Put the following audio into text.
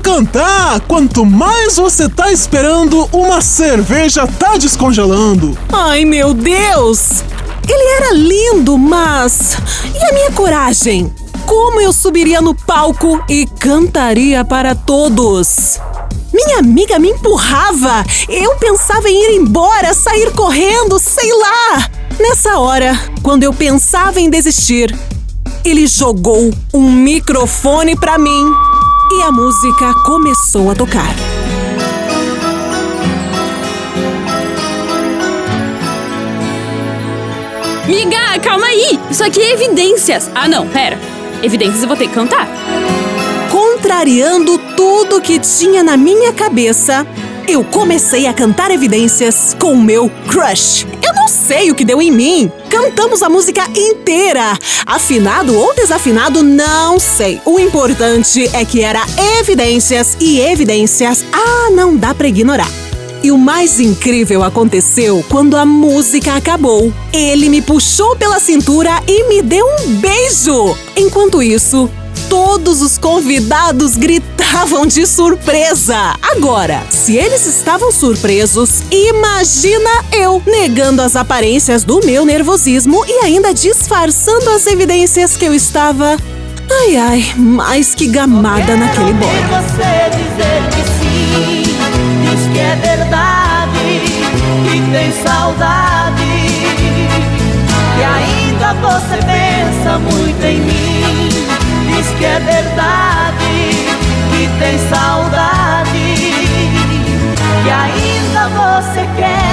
cantar! Quanto mais você tá esperando, uma cerveja tá descongelando. Ai, meu Deus! Ele era lindo, mas. E a minha coragem? Como eu subiria no palco e cantaria para todos? Minha amiga me empurrava. Eu pensava em ir embora, sair correndo, sei lá. Nessa hora, quando eu pensava em desistir, ele jogou um microfone para mim e a música começou a tocar. Miga, calma aí! Isso aqui é evidências! Ah, não, pera. Evidências eu vou ter que cantar. Contrariando tudo que tinha na minha cabeça, eu comecei a cantar evidências com o meu crush. Eu não sei o que deu em mim. Cantamos a música inteira. Afinado ou desafinado, não sei. O importante é que era evidências e evidências. Ah, não dá pra ignorar. E o mais incrível aconteceu quando a música acabou. Ele me puxou pela cintura e me deu um beijo. Enquanto isso, todos os convidados gritavam de surpresa. Agora, se eles estavam surpresos, imagina eu negando as aparências do meu nervosismo e ainda disfarçando as evidências que eu estava. Ai ai, mais que gamada naquele boy. você dizer que sim, diz que é verdade, que tem saudade. E ainda você pensa muito em mim, diz que é verdade, que tem saudade, que ainda você quer.